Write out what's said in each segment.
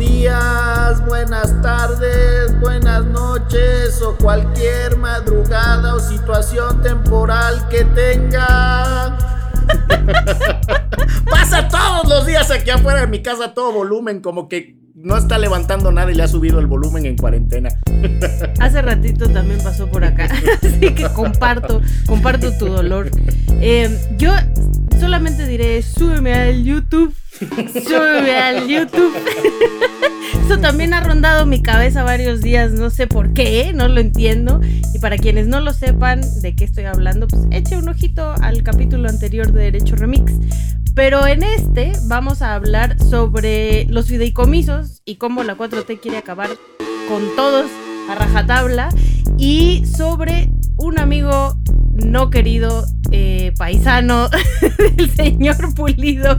días, buenas tardes, buenas noches o cualquier madrugada o situación temporal que tenga. Pasa todos los días aquí afuera de mi casa todo volumen, como que no está levantando nada y le ha subido el volumen en cuarentena. Hace ratito también pasó por acá, así que comparto, comparto tu dolor. Eh, yo solamente diré, súbeme al YouTube, súbeme al YouTube. Eso también ha rondado mi cabeza varios días, no sé por qué, no lo entiendo. Y para quienes no lo sepan de qué estoy hablando, pues eche un ojito al capítulo anterior de Derecho Remix. Pero en este vamos a hablar sobre los fideicomisos y cómo la 4T quiere acabar con todos a rajatabla y sobre un amigo no querido eh, paisano del señor Pulido,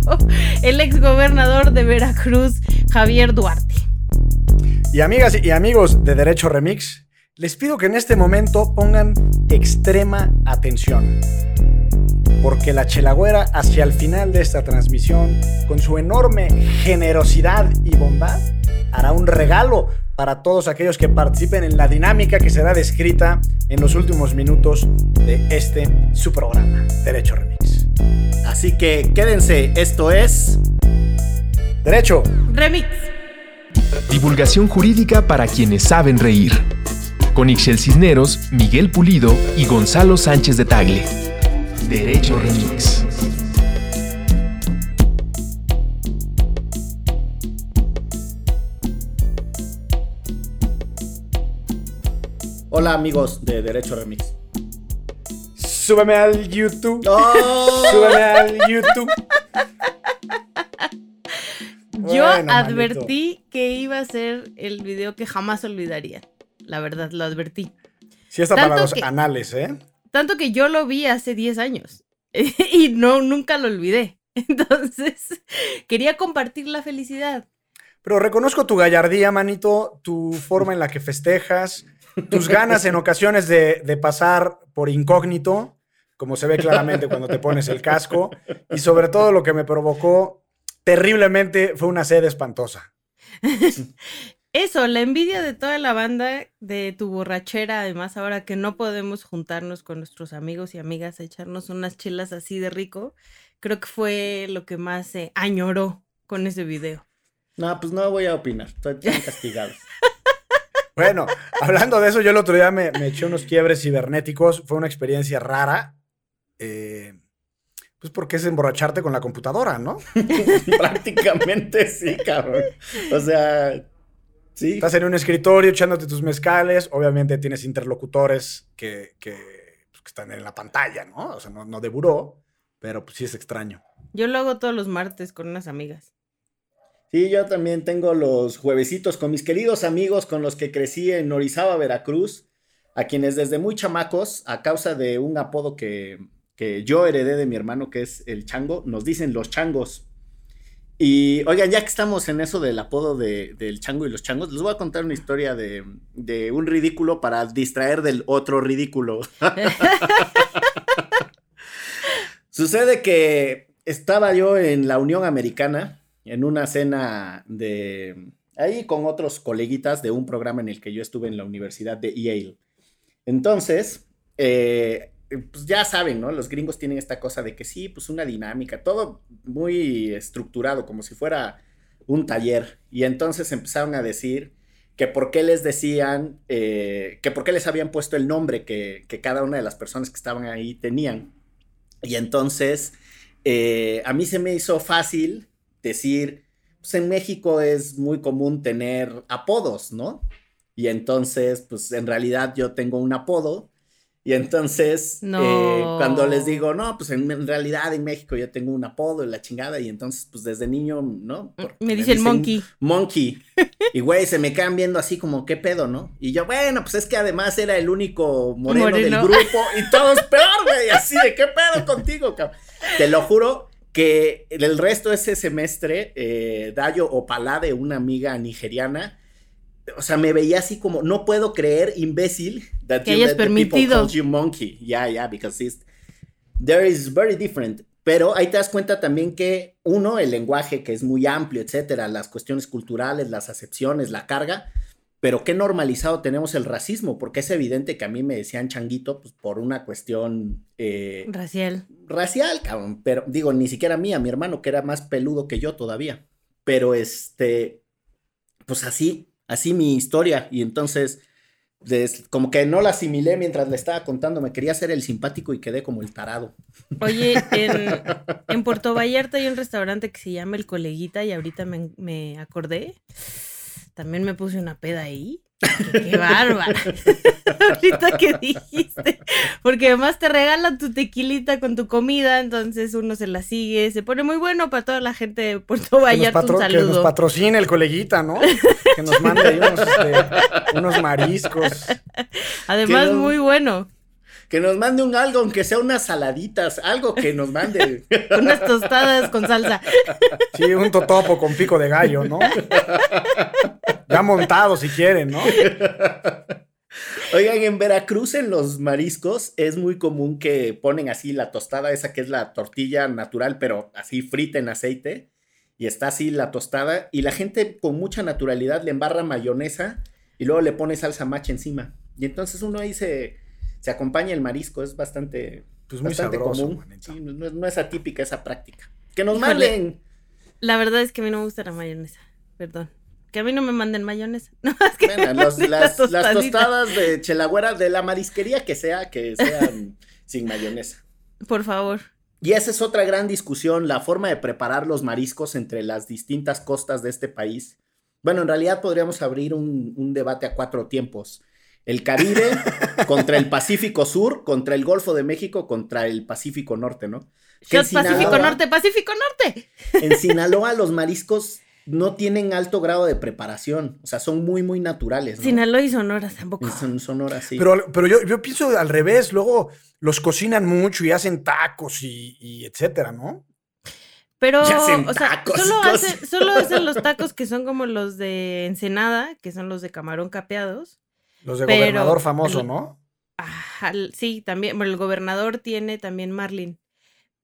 el ex gobernador de Veracruz, Javier Duarte. Y amigas y amigos de Derecho Remix, les pido que en este momento pongan extrema atención porque la Chelagüera hacia el final de esta transmisión, con su enorme generosidad y bondad, hará un regalo para todos aquellos que participen en la dinámica que será descrita en los últimos minutos de este su programa, Derecho Remix. Así que quédense, esto es... Derecho Remix. Divulgación jurídica para quienes saben reír. Con Ixel Cisneros, Miguel Pulido y Gonzalo Sánchez de Tagle. Derecho Remix. Hola amigos de Derecho Remix. Súbeme al YouTube. ¡Oh! Súbeme al YouTube. Yo Bueno, advertí que iba a ser el video que jamás olvidaría. La verdad, lo advertí. Sí está para Tanto los que- anales, ¿eh? Tanto que yo lo vi hace 10 años y no, nunca lo olvidé. Entonces, quería compartir la felicidad. Pero reconozco tu gallardía, manito, tu forma en la que festejas, tus ganas en ocasiones de, de pasar por incógnito, como se ve claramente cuando te pones el casco, y sobre todo lo que me provocó terriblemente fue una sed espantosa. Eso, la envidia de toda la banda, de tu borrachera, además ahora que no podemos juntarnos con nuestros amigos y amigas a echarnos unas chelas así de rico, creo que fue lo que más se añoró con ese video. No, pues no voy a opinar, estoy están castigados. Bueno, hablando de eso, yo el otro día me, me eché unos quiebres cibernéticos, fue una experiencia rara, eh, pues porque es emborracharte con la computadora, ¿no? Prácticamente sí, cabrón. O sea, sí. Estás en un escritorio echándote tus mezcales, obviamente tienes interlocutores que, que, pues, que están en la pantalla, ¿no? O sea, no, no de buró, pero pues sí es extraño. Yo lo hago todos los martes con unas amigas. Sí, yo también tengo los juevesitos con mis queridos amigos con los que crecí en Orizaba, Veracruz, a quienes desde muy chamacos, a causa de un apodo que, que yo heredé de mi hermano, que es el chango, nos dicen los changos. Y oigan, ya que estamos en eso del apodo de- del chango y los changos, les voy a contar una historia de, de un ridículo para distraer del otro ridículo. Sucede que estaba yo en la Unión Americana, en una cena de... ahí con otros coleguitas de un programa en el que yo estuve en la Universidad de Yale. Entonces, eh, pues ya saben, ¿no? Los gringos tienen esta cosa de que sí, pues una dinámica, todo muy estructurado, como si fuera un taller. Y entonces empezaron a decir que por qué les decían, eh, que por qué les habían puesto el nombre que, que cada una de las personas que estaban ahí tenían. Y entonces, eh, a mí se me hizo fácil decir, pues en México es muy común tener apodos, ¿no? Y entonces, pues en realidad yo tengo un apodo. Y entonces, No. eh, cuando les digo, no, pues en, en realidad en México yo tengo un apodo y la chingada. Y entonces, pues desde niño, ¿no? Por- Me dice el monkey. Monkey. Y güey, se me quedan viendo así como, ¿qué pedo, no? Y yo, bueno, pues es que además era el único moreno, del Moreno. grupo y todos peor, güey. Así de, ¿qué pedo contigo, cabrón? Te lo juro que el resto de ese semestre, eh, Dayo Opalade, una amiga nigeriana, o sea, me veía así como, no puedo creer, imbécil, that Que you hayas let the permitido. call you monkey. Yeah, yeah, because it's, there is very different. Pero ahí te das cuenta también que, uno, el lenguaje que es muy amplio, etcétera, las cuestiones culturales, las acepciones, la carga, pero qué normalizado tenemos el racismo, porque es evidente que a mí me decían changuito pues, por una cuestión eh, Racial. racial, cabrón, pero digo, ni siquiera mía, mi hermano que era más peludo que yo todavía, pero este, pues así, así mi historia, y entonces, des- como que no la asimilé mientras le estaba contando, me quería hacer el simpático y quedé como el tarado. Oye, en, en Puerto Vallarta hay un restaurante que se llama El Coleguita y ahorita me, me acordé. También me puse una peda ahí. Qué, qué bárbara. ahorita que dijiste. Porque además te regalan tu tequilita con tu comida, entonces uno se la sigue. Se pone muy bueno para toda la gente de Puerto Vallarta. Un patro- que nos saludo. patrocine el coleguita, ¿no? Que nos mande ahí unos, este, unos mariscos. Además, muy bueno. Que nos mande un algo, aunque sea unas saladitas, algo que nos mande. Unas tostadas con salsa. Sí, un totopo con pico de gallo, ¿no? Ya montado si quieren, ¿no? Oigan, en Veracruz en los mariscos es muy común que ponen así la tostada, esa que es la tortilla natural, pero así frita en aceite. Y está así la tostada. Y la gente con mucha naturalidad le embarra mayonesa y luego le pone salsa macha encima. Y entonces uno ahí se, se acompaña el marisco. Es bastante, Pues muy bastante sabroso, común. Sí, no, es- no es atípica esa práctica. Que nos Híjole. manden. La verdad es que a mí no me gusta la mayonesa. Perdón. Que a mí no me manden mayonesa. No, es que Bueno, me los- manden la las, tostadas de chelagüera de la marisquería que sea, que sean sin mayonesa. Por favor. Y esa es otra gran discusión, la forma de preparar los mariscos entre las distintas costas de este país. Bueno, en realidad podríamos abrir un, un debate a cuatro tiempos. El Caribe contra el Pacífico Sur, contra el Golfo de México, contra el Pacífico Norte, ¿no? En Shot Pacífico Sinaloa- Norte, Pacífico Norte. En Sinaloa los mariscos no tienen alto grado de preparación, o sea, son muy, muy naturales. ¿no? Sinaloa y Sonora tampoco. Son Sonora, sí. Pero, pero yo, yo pienso al revés, luego los cocinan mucho y hacen tacos y, y etcétera, ¿no? Pero, hacen o sea, solo, hacen, solo hacen los tacos que son como los de Ensenada, que son los de camarón capeados. Los de Pero- gobernador famoso, ¿no? Ajá, sí, también. Bueno, el gobernador tiene también Marlin.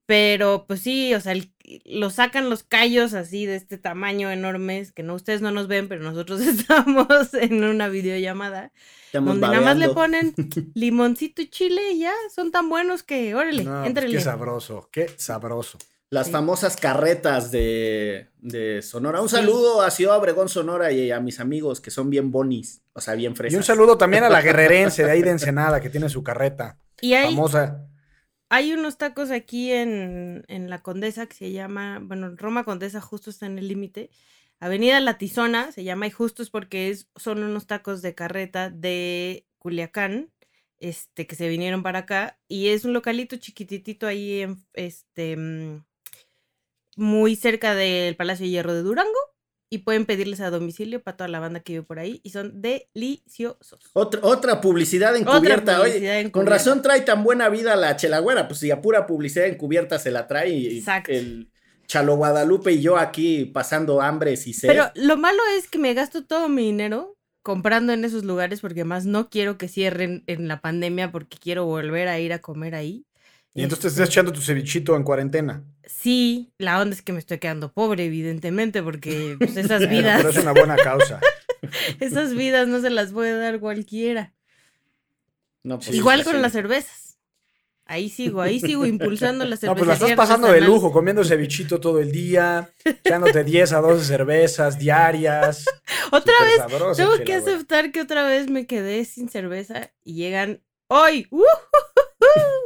Pero, pues sí, o sea, el- lo sacan los callos así de este tamaño enormes, que no ustedes no nos ven, pero nosotros estamos en una videollamada, Estamos donde nada más le ponen limoncito y chile y ya, son tan buenos que, órale, No, pues qué sabroso, qué sabroso. Las Sí. famosas carretas de, de Sonora. Un Sí. saludo a Ciudad Obregón, Sonora y a mis amigos que son bien bonis, o sea, bien frescos. Y un saludo también a la guerrerense de ahí de Ensenada que tiene su carreta Y hay, famosa. hay unos tacos aquí en, en la Condesa que se llama, bueno, Roma Condesa justo está en el límite. Avenida La Tizona se llama y justo es porque es, son unos tacos de carreta de Culiacán, este, que se vinieron para acá y es un localito chiquititito ahí en, este, mm, muy cerca del Palacio de Hierro de Durango y pueden pedirles a domicilio para toda la banda que vive por ahí y son deliciosos. Otra, otra publicidad Otra encubierta. Oye, publicidad con razón trae tan buena vida la chelagüera, pues si a pura publicidad encubierta se la trae y el Chalo Guadalupe y yo aquí pasando hambres y sed. Pero lo malo es que me gasto todo mi dinero comprando en esos lugares porque más no quiero que cierren en la pandemia porque quiero volver a ir a comer ahí. Y entonces te estás echando tu cevichito en cuarentena. Sí, la onda es que me estoy quedando pobre, evidentemente, porque pues, esas vidas, Pero es una buena causa. esas vidas no se las puede dar cualquiera. No, pues, Igual sí, con sí. las cervezas. Ahí sigo, ahí sigo impulsando la cerveza. No, pues la estás pasando de lujo, comiendo cevichito todo el día, echándote 10 a 12 cervezas diarias. Otra vez, sabroso, tengo que aceptar que otra vez me quedé sin cerveza y llegan hoy. ¡Uh!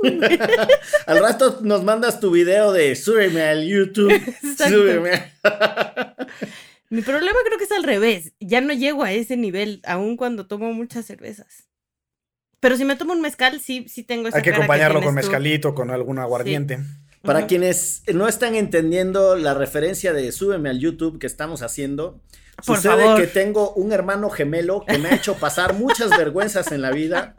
Al rato nos mandas tu video de súbeme al YouTube. Exacto. Súbeme. Mi problema creo que es al revés. Ya no llego a ese nivel, aun cuando tomo muchas cervezas. Pero si me tomo un mezcal, sí, sí tengo esa Hay que cara acompañarlo con tienes tú. mezcalito, con algún aguardiente. Para quienes no están entendiendo la referencia de súbeme al YouTube que estamos haciendo, Por sucede favor. que tengo un hermano gemelo que me ha hecho pasar muchas vergüenzas en la vida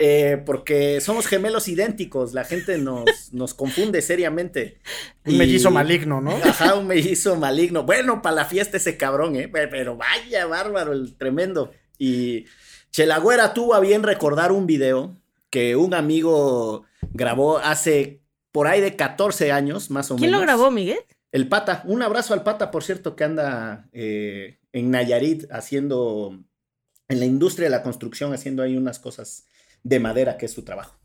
eh, porque somos gemelos idénticos. La gente nos, nos confunde seriamente. Un Y- mellizo maligno, ¿no? Ajá, un mellizo maligno. Bueno, para la fiesta ese cabrón, ¿eh? Pero, vaya bárbaro, el tremendo. Y Chelagüera tuvo a bien recordar un video que un amigo grabó hace por ahí de 14 años, más o ¿Quién menos. lo grabó, Miguel? El Pata. Un abrazo al Pata, por cierto, que anda eh, en Nayarit haciendo, en la industria de la construcción, haciendo ahí unas cosas de madera, que es su trabajo.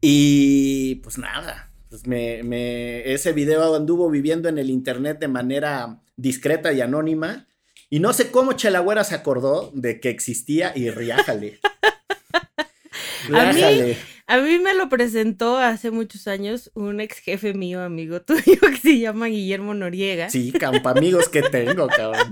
Y pues nada, pues me, me- ese video anduvo viviendo en el internet de manera discreta y anónima. Y no sé cómo Chelagüera se acordó de que existía y riájale. A mí-. A mí me lo presentó hace muchos años un ex jefe mío, amigo tuyo, que se llama Guillermo Noriega. Sí, campamigos que tengo, cabrón.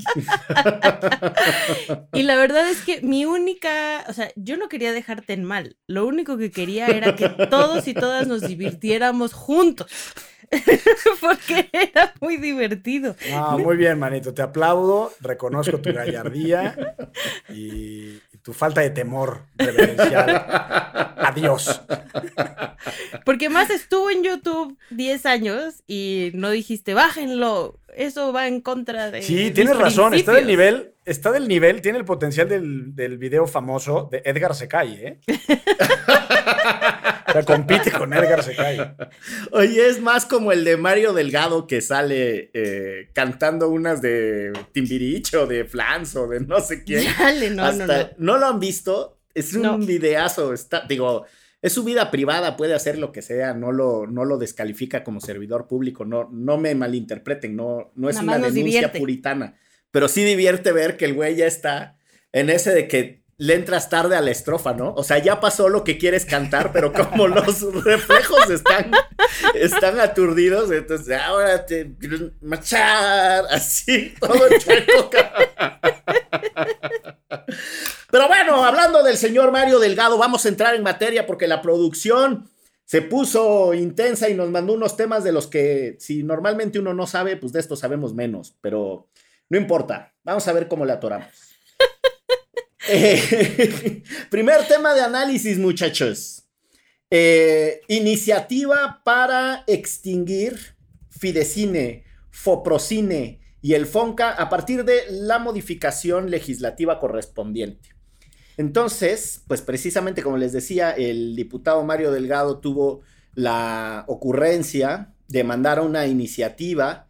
Y la verdad es que mi única, o sea, yo no quería dejarte en mal. Lo único que quería era que todos y todas nos divirtiéramos juntos. Porque era muy divertido. No, muy bien, manito. Te aplaudo, reconozco tu gallardía y tu falta de temor reverencial. Adiós. Porque más estuvo en YouTube 10 años y no dijiste, bájenlo. Eso va en contra de. Sí, mis tienes razón. Está del principios". nivel, está del nivel, tiene el potencial del, del video famoso de Edgar Secay, ¿eh? o sea, compite con Edgar Secay. Oye, es más como el de Mario Delgado que sale eh, cantando unas de Timbiriche o de Flans o de no sé quién. Dale, no, Hasta- no, no. ¿No lo han visto? Es un No. videazo. Está, digo, es su vida privada, puede hacer lo que sea, no lo, no lo descalifica como servidor público. No, no me malinterpreten, no, no es Nada una denuncia divierte. puritana. Pero sí divierte ver que el güey ya está en ese de que le entras tarde a la estrofa, ¿no? O sea, ya pasó lo que quieres cantar, pero como los reflejos están, están aturdidos, entonces ahora te marchar, así, todo chueco. cabrón. Pero bueno, hablando del señor Mario Delgado, vamos a entrar en materia porque la producción se puso intensa y nos mandó unos temas de los que si normalmente uno no sabe, pues de esto sabemos menos, pero no importa, vamos a ver cómo le atoramos. Eh, primer tema de análisis, muchachos. Eh, iniciativa para extinguir Fidecine, Foprocine y el FONCA a partir de la modificación legislativa correspondiente. Entonces, pues precisamente como les decía, el diputado Mario Delgado tuvo la ocurrencia de mandar una iniciativa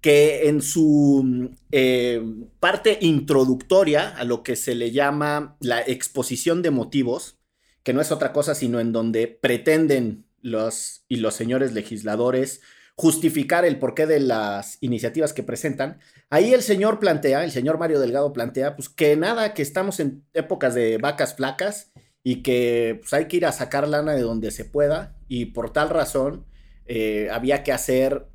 que en su eh, parte introductoria a lo que se le llama la exposición de motivos, que no es otra cosa sino en donde pretenden los y los señores legisladores justificar el porqué de las iniciativas que presentan. Ahí el señor plantea, el señor Mario Delgado plantea, pues que nada, que estamos en épocas de vacas flacas y que pues, hay que ir a sacar lana de donde se pueda y por tal razón eh, había que hacer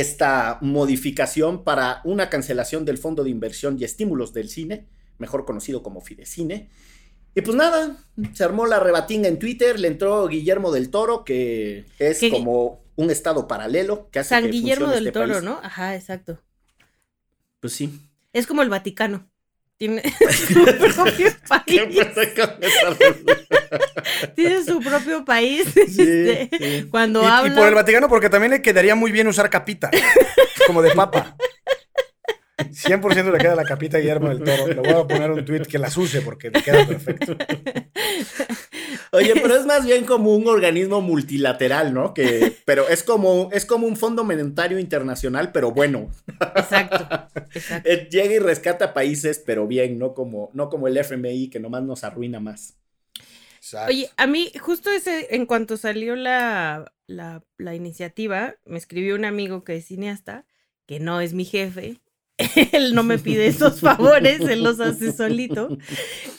esta modificación para una cancelación del Fondo de Inversión y Estímulos del Cine, mejor conocido como Fidecine. Y pues nada, se armó la rebatinga en Twitter, le entró Guillermo del Toro, que es como un estado paralelo que hace San que Guillermo del este Toro, país. ¿no? Ajá, exacto. Pues sí. Es como el Vaticano. Tiene su propio ¿Qué país. pasa con esa- Tiene su propio país. Sí, este, sí. Cuando Y, y habla. por el Vaticano, porque también le quedaría muy bien usar capita, como de papa. 100% le queda la capita a Guillermo del Toro. Le voy a poner un tweet que las use porque le queda perfecto. Oye, pero es más bien como un organismo multilateral, ¿no? Que, pero es como, es como un fondo monetario internacional, pero bueno. Exacto. Exacto. Eh, Llega y rescata países, pero bien, no como, no como el FMI que nomás nos arruina más. Exacto. Oye, a mí, justo ese, en cuanto salió la, la, la iniciativa, me escribió un amigo que es cineasta, que no es mi jefe. Él no me pide esos favores, él los hace solito.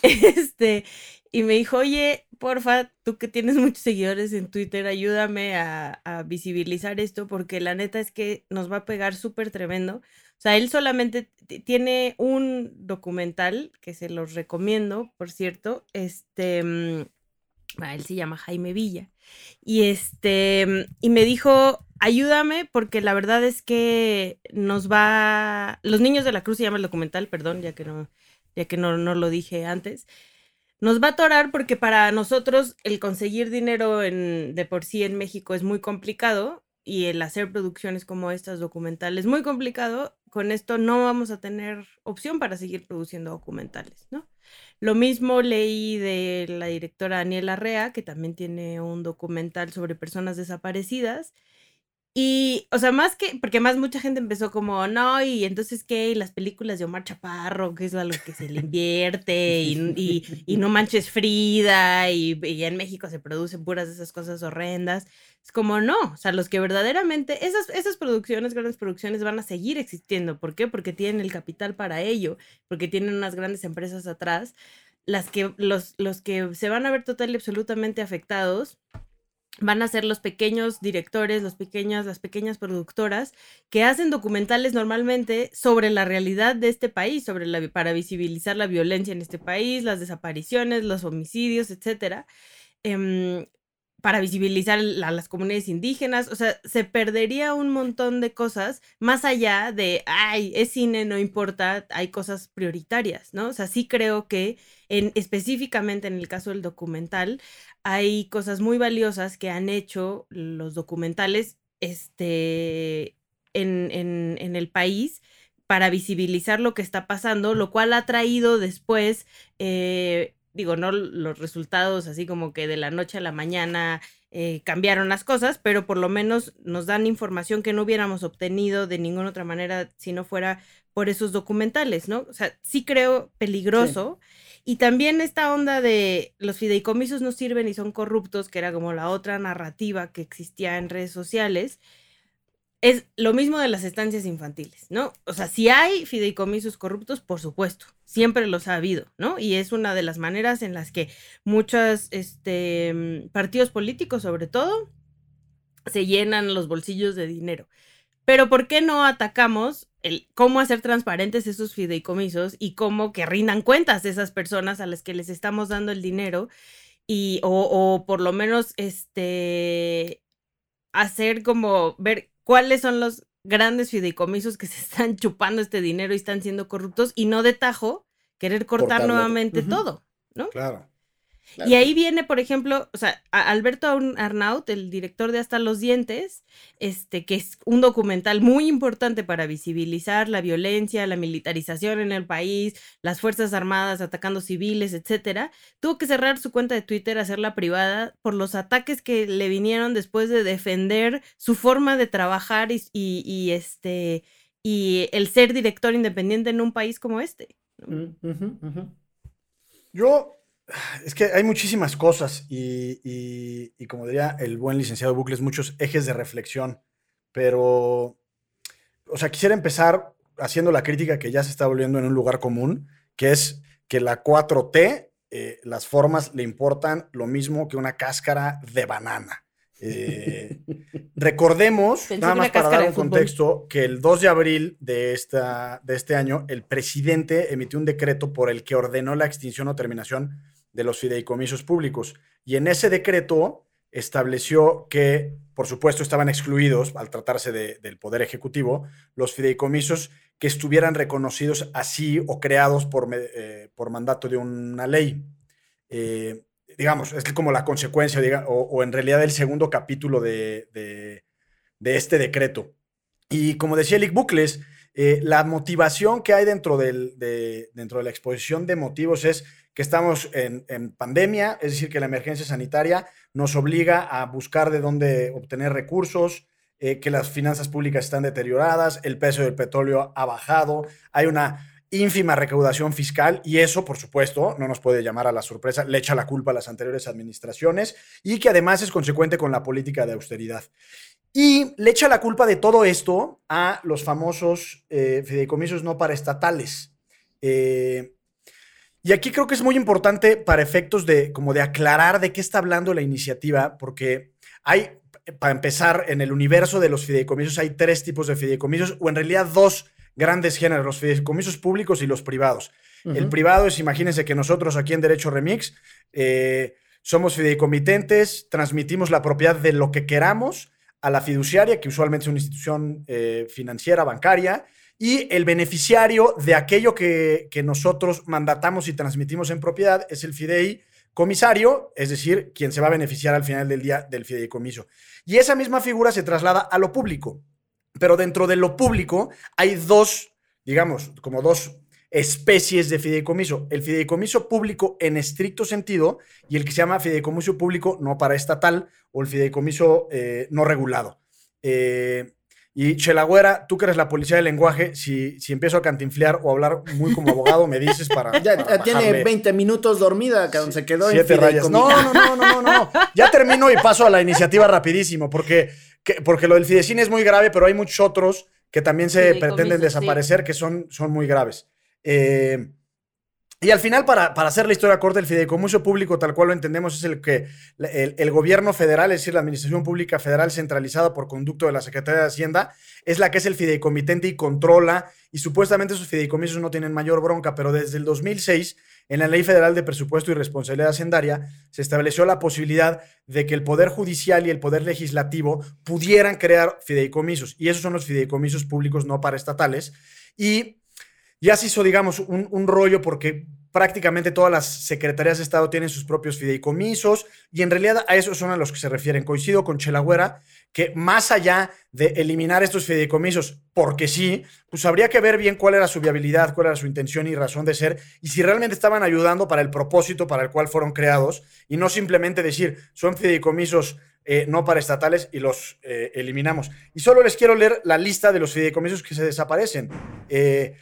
Este, y me dijo, oye, porfa, tú que tienes muchos seguidores en Twitter, ayúdame a, visibilizar esto, porque la neta es que nos va a pegar súper tremendo. O sea, él solamente tiene un documental que se los recomiendo, por cierto. Este, mm, ah, él se llama Jaime Villa. Y este, mm, y me dijo, ayúdame, porque la verdad es que nos va. Los niños de la cruz se llama el documental, perdón, ya que no, ya que no, no lo dije antes. Nos va a atorar porque para nosotros el conseguir dinero de por sí en México es muy complicado y el hacer producciones como estas documentales muy complicado. Con esto no vamos a tener opción para seguir produciendo documentales, ¿no? Lo mismo leí de la directora Daniela Rea, que también tiene un documental sobre personas desaparecidas. Y, o sea, más que, porque más mucha gente empezó como, no, y entonces qué, y las películas de Omar Chaparro, que es algo que se le invierte, y, y, no manches Frida, y, y, en México se producen puras de esas cosas horrendas. Es como, no, o sea, los que verdaderamente, esas, esas producciones, grandes producciones, van a seguir existiendo. ¿Por qué? Porque tienen el capital para ello, porque tienen unas grandes empresas atrás. Las que, los, los que se van a ver total y absolutamente afectados van a ser los pequeños directores, los las pequeñas productoras que hacen documentales normalmente sobre la realidad de este país, sobre la, para visibilizar la violencia en este país, las desapariciones, los homicidios, etcétera. Em, para visibilizar a las comunidades indígenas, o sea, se perdería un montón de cosas más allá de, ay, es cine, no importa, hay cosas prioritarias, ¿no? O sea, sí creo que en, específicamente en el caso del documental, hay cosas muy valiosas que han hecho los documentales este, en, en, el país para visibilizar lo que está pasando, lo cual ha traído después, eh, digo, no los resultados así como que de la noche a la mañana eh, cambiaron las cosas, pero por lo menos nos dan información que no hubiéramos obtenido de ninguna otra manera si no fuera por esos documentales, ¿no? O sea, sí creo peligroso. Y también esta onda de los fideicomisos no sirven y son corruptos, que era como la otra narrativa que existía en redes sociales, es lo mismo de las estancias infantiles, ¿no? O sea, si hay fideicomisos corruptos, por supuesto, siempre los ha habido, ¿no? Y es una de las maneras en las que muchos este, partidos políticos, sobre todo, se llenan los bolsillos de dinero. Pero ¿por qué no atacamos el cómo hacer transparentes esos fideicomisos y cómo que rindan cuentas esas personas a las que les estamos dando el dinero? Y, o, por lo menos, este, hacer como ver cuáles son los grandes fideicomisos que se están chupando este dinero y están siendo corruptos y no de tajo querer cortar nuevamente todo, ¿no? Claro. Y ahí viene, por ejemplo, o sea, Alberto Arnaut, el director de Hasta los Dientes, este, que es un documental muy importante para visibilizar la violencia, la militarización en el país, las Fuerzas Armadas atacando civiles, etcétera, tuvo que cerrar su cuenta de Twitter, hacerla privada, por los ataques que le vinieron después de defender su forma de trabajar y, y, este y el ser director independiente en un país como este. Mm, Yo es que hay muchísimas cosas y, como diría el buen licenciado Bucles, muchos ejes de reflexión, pero, o sea, quisiera empezar haciendo la crítica que ya se está volviendo en un lugar común, que es que la 4T, eh, las formas le importan lo mismo que una cáscara de banana. Eh, recordemos, nada más para dar un contexto, que el 2 de abril de, esta, de este año, el presidente emitió un decreto por el que ordenó la extinción o terminación de los fideicomisos públicos. Y en ese decreto estableció que, por supuesto, estaban excluidos, al tratarse del Poder Ejecutivo, los fideicomisos que estuvieran reconocidos así o creados por, eh, por mandato de una ley. Eh, digamos, es como la consecuencia, o, en realidad el segundo capítulo de, este decreto. Y como decía Elic Bucles, eh, la motivación que hay dentro, del, de, dentro de la exposición de motivos es que estamos en, pandemia, es decir, que la emergencia sanitaria nos obliga a buscar de dónde obtener recursos, eh, que las finanzas públicas están deterioradas, el precio del petróleo ha bajado, hay una ínfima recaudación fiscal y eso, por supuesto, no nos puede llamar a la sorpresa, le echa la culpa a las anteriores administraciones y que además es consecuente con la política de austeridad. Y le echa la culpa de todo esto a los famosos eh, fideicomisos no paraestatales. Eh, y aquí creo que es muy importante para efectos de como de aclarar de qué está hablando la iniciativa, porque hay, para empezar, en el universo de los fideicomisos hay tres tipos de fideicomisos, o en realidad dos grandes géneros, los fideicomisos públicos y los privados. El privado es, imagínense que nosotros aquí en Derecho Remix eh, somos fideicomitentes, transmitimos la propiedad de lo que queramos a la fiduciaria, que usualmente es una institución eh, financiera, bancaria, y el beneficiario de aquello que, nosotros mandatamos y transmitimos en propiedad es el fideicomisario, es decir, quien se va a beneficiar al final del día del fideicomiso. Y esa misma figura se traslada a lo público. Pero dentro de lo público hay dos, digamos, como dos especies de fideicomiso. El fideicomiso público en estricto sentido y el que se llama fideicomiso público no paraestatal o el fideicomiso eh, no regulado. Eh, y Chelagüera, tú que eres la policía del lenguaje, si, si empiezo a cantinflear o hablar muy como abogado, me dices para. Ya, tiene 20 minutos dormida, que se quedó Siete en rayas. No, no, no, no, no, no. Ya termino y paso a la iniciativa rapidísimo, porque, que- porque lo del fidecine es muy grave, pero hay muchos otros que también se pretenden sí. desaparecer, que son, son muy graves. Eh, y al final, para, para hacer la historia corta, el fideicomiso público, tal cual lo entendemos, es el que el, el gobierno federal, es decir, la administración pública federal centralizada por conducto de la Secretaría de Hacienda, es la que es el fideicomitente y controla, y supuestamente esos fideicomisos no tienen mayor bronca, pero desde el 2006, en la Ley Federal de Presupuesto y Responsabilidad Hacendaria, se estableció la posibilidad de que el Poder Judicial y el Poder Legislativo pudieran crear fideicomisos, y esos son los fideicomisos públicos no paraestatales, y ya se hizo, digamos, un, un rollo porque prácticamente todas las secretarías de Estado tienen sus propios fideicomisos y en realidad a esos son a los que se refieren. Coincido con Chelagüera que más allá de eliminar estos fideicomisos, porque sí, pues habría que ver bien cuál era su viabilidad, cuál era su intención y razón de ser y si realmente estaban ayudando para el propósito para el cual fueron creados y no simplemente decir son fideicomisos eh, no paraestatales y los eh, eliminamos. Y solo les quiero leer la lista de los fideicomisos que se desaparecen. Eh,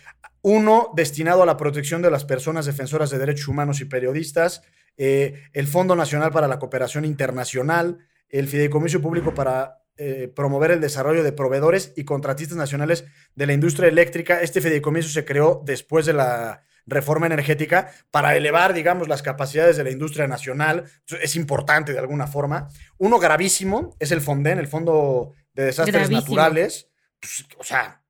uno destinado a la protección de las personas defensoras de derechos humanos y periodistas, eh, el Fondo Nacional para la Cooperación Internacional, el Fideicomiso Público para eh, promover el desarrollo de proveedores y contratistas nacionales de la industria eléctrica. Este fideicomiso se creó después de la reforma energética para elevar, digamos, las capacidades de la industria nacional. Es importante de alguna forma. Uno gravísimo es el FONDEN, el Fondo de Desastres Gravísimo. Naturales. Pues, o sea,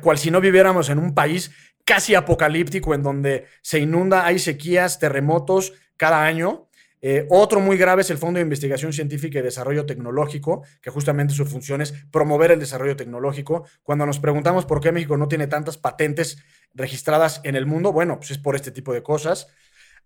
cual si no viviéramos en un país casi apocalíptico en donde se inunda, hay sequías, terremotos cada año. Eh, otro muy grave es el Fondo de Investigación Científica y Desarrollo Tecnológico, que justamente su función es promover el desarrollo tecnológico. Cuando nos preguntamos por qué México no tiene tantas patentes registradas en el mundo, bueno, pues es por este tipo de cosas.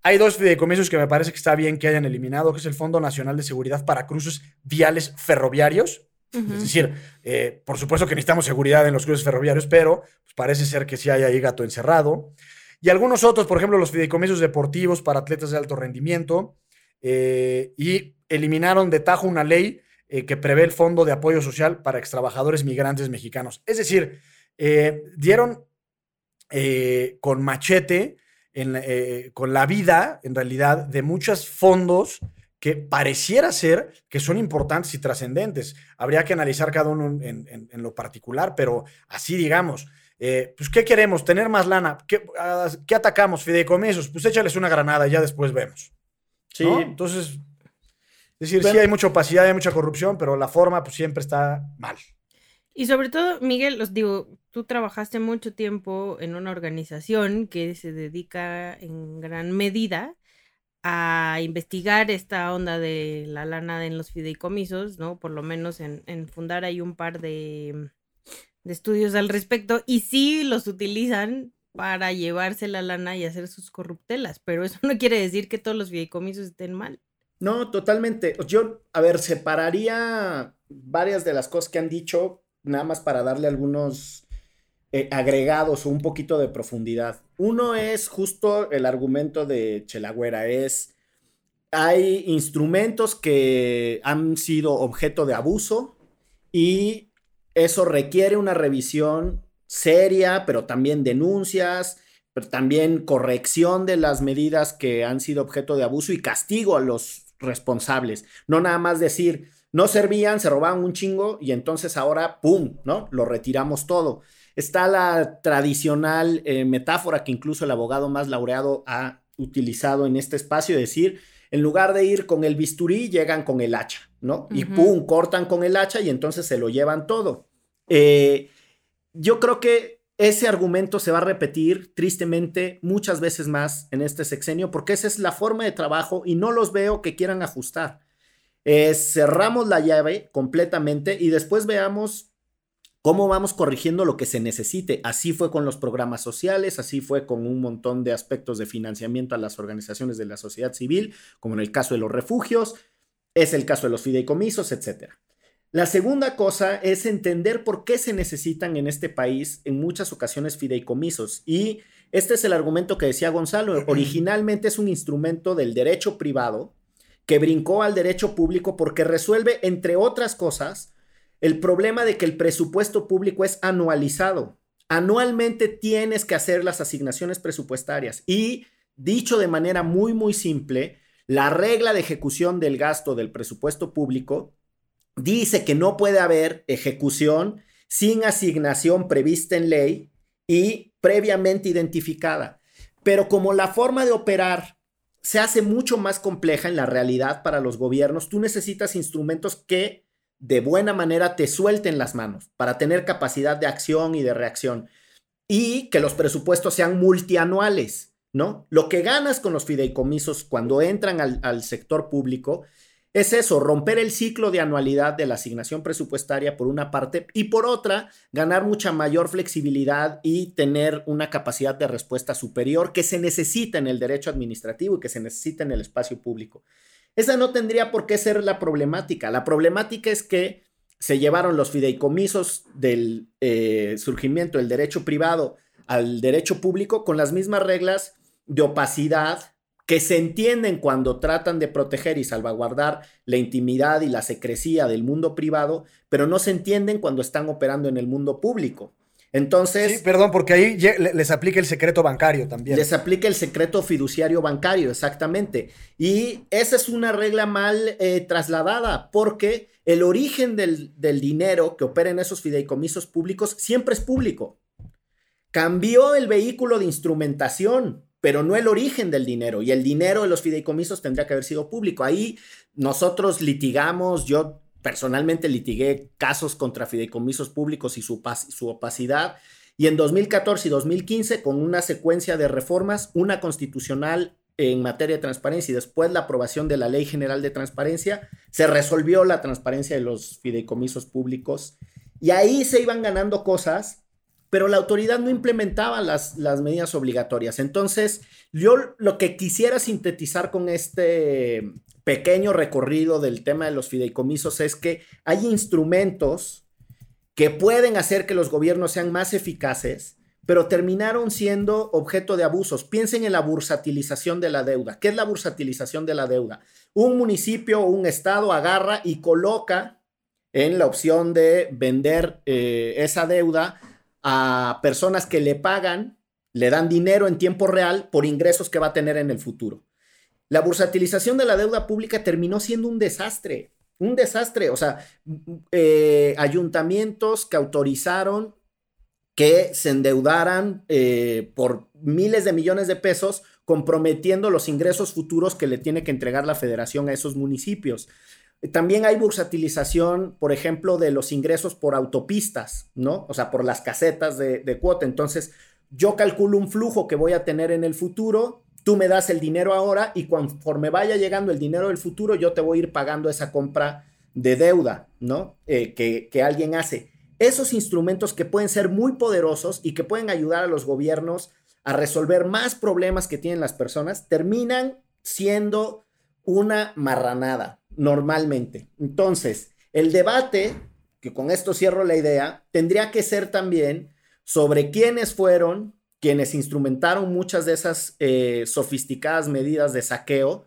Hay dos fideicomisos que me parece que está bien que hayan eliminado, que es el Fondo Nacional de Seguridad para Cruces Viales Ferroviarios, Es decir, eh, por supuesto que necesitamos seguridad en los cruces ferroviarios, pero pues, parece ser que sí hay ahí gato encerrado. Y algunos otros, por ejemplo, los fideicomisos deportivos para atletas de alto rendimiento. eh, y eliminaron de tajo una ley eh, que prevé el Fondo de Apoyo Social para extrabajadores migrantes mexicanos. Es decir, dieron con machete, en con la vida, en realidad, de muchos fondos que pareciera ser que son importantes y trascendentes. Habría que analizar cada uno en, en- en lo particular, pero así digamos. eh, pues, ¿qué queremos? ¿Tener más lana? ¿Qué, ¿qué atacamos? ¿Fideicomisos? Pues échales una granada y ya después vemos. Sí, ¿no? Entonces, es decir, Bueno. sí hay mucha opacidad, hay mucha corrupción, pero la forma pues siempre está mal. Y sobre todo, Miguel, os digo, tú trabajaste mucho tiempo en una organización que se dedica en gran medida a investigar esta onda de la lana en los fideicomisos, ¿no? Por lo menos en, fundar hay un par de, de estudios al respecto y sí los utilizan para llevarse la lana y hacer sus corruptelas, pero eso no quiere decir que todos los fideicomisos estén mal. No, totalmente. Yo, a ver, separaría varias de las cosas que han dicho, nada más para darle algunos eh, agregados o un poquito de profundidad. Uno es justo el argumento de Chelagüera, es hay instrumentos que han sido objeto de abuso y eso requiere una revisión seria, pero también denuncias, pero también corrección de las medidas que han sido objeto de abuso y castigo a los responsables. No nada más decir, no servían, se robaban un chingo y entonces ahora, ¡pum!, ¿no? Lo retiramos todo. Está la tradicional eh, metáfora que incluso el abogado más laureado ha utilizado en este espacio, decir, en lugar de ir con el bisturí, llegan con el hacha, ¿no? Y. ¡pum!, cortan con el hacha y entonces se lo llevan todo. Eh, yo creo que ese argumento se va a repetir tristemente muchas veces más en este sexenio porque esa es la forma de trabajo y no los veo que quieran ajustar. Eh, cerramos la llave completamente y después veamos cómo vamos corrigiendo lo que se necesite. Así fue con los programas sociales, así fue con un montón de aspectos de financiamiento a las organizaciones de la sociedad civil, como en el caso de los refugios, es el caso de los fideicomisos, etcétera. La segunda cosa es entender por qué se necesitan en este país en muchas ocasiones fideicomisos y Este es el argumento que decía Gonzalo. Originalmente es un instrumento del derecho privado que brincó al derecho público porque resuelve, entre otras cosas, el problema de que el presupuesto público es anualizado. Anualmente tienes que hacer las asignaciones presupuestarias y, dicho de manera muy, muy simple, la regla de ejecución del gasto del presupuesto público dice que no puede haber ejecución sin asignación prevista en ley y previamente identificada. Pero como la forma de operar se hace mucho más compleja en la realidad para los gobiernos, tú necesitas instrumentos que de buena manera te suelten las manos para tener capacidad de acción y de reacción y que los presupuestos sean multianuales, ¿no? Lo que ganas con los fideicomisos cuando entran al, al sector público es eso, romper el ciclo de anualidad de la asignación presupuestaria por una parte y por otra, ganar mucha mayor flexibilidad y tener una capacidad de respuesta superior que se necesita en el derecho administrativo y que se necesita en el espacio público. Esa no tendría por qué ser la problemática. La problemática es que se llevaron los fideicomisos del eh, surgimiento del derecho privado al derecho público con las mismas reglas de opacidad, que se entienden cuando tratan de proteger y salvaguardar la intimidad y la secrecía del mundo privado, pero no se entienden cuando están operando en el mundo público. Entonces. Sí, perdón, porque ahí les aplica el secreto bancario también. Les aplica el secreto fiduciario bancario, exactamente. Y esa es una regla mal eh, trasladada, porque el origen del, del dinero que opera en esos fideicomisos públicos siempre es público. Cambió el vehículo de instrumentación pero no el origen del dinero. Y el dinero de los fideicomisos tendría que haber sido público. Ahí nosotros litigamos, yo personalmente litigué casos contra fideicomisos públicos y su, opacidad. Y en 2014 y 2015, con una secuencia de reformas, una constitucional en materia de transparencia y después la aprobación de la Ley General de Transparencia, se resolvió la transparencia de los fideicomisos públicos. Y ahí se iban ganando cosas pero la autoridad no implementaba las, las medidas obligatorias. Entonces, yo lo que quisiera sintetizar con este pequeño recorrido del tema de los fideicomisos es que hay instrumentos que pueden hacer que los gobiernos sean más eficaces, pero terminaron siendo objeto de abusos. Piensen en la bursatilización de la deuda. ¿Qué es la bursatilización de la deuda? Un municipio o un estado agarra y coloca en la opción de vender eh, esa deuda a personas que le pagan, le dan dinero en tiempo real por ingresos que va a tener en el futuro. La bursatilización de la deuda pública terminó siendo un desastre, un desastre. O sea, eh, ayuntamientos que autorizaron que se endeudaran eh, por miles de millones de pesos, comprometiendo los ingresos futuros que le tiene que entregar la federación a esos municipios. También hay bursatilización, por ejemplo, de los ingresos por autopistas, ¿no? O sea, por las casetas de, cuota. Entonces, yo calculo un flujo que voy a tener en el futuro, tú me das el dinero ahora y conforme vaya llegando el dinero del futuro, yo te voy a ir pagando esa compra de deuda, ¿no? Eh, que, que alguien hace. Esos instrumentos que pueden ser muy poderosos y que pueden ayudar a los gobiernos a resolver más problemas que tienen las personas, terminan siendo una marranada normalmente. Entonces, el debate, que con esto cierro la idea, tendría que ser también sobre quiénes fueron quienes instrumentaron muchas de esas eh, sofisticadas medidas de saqueo.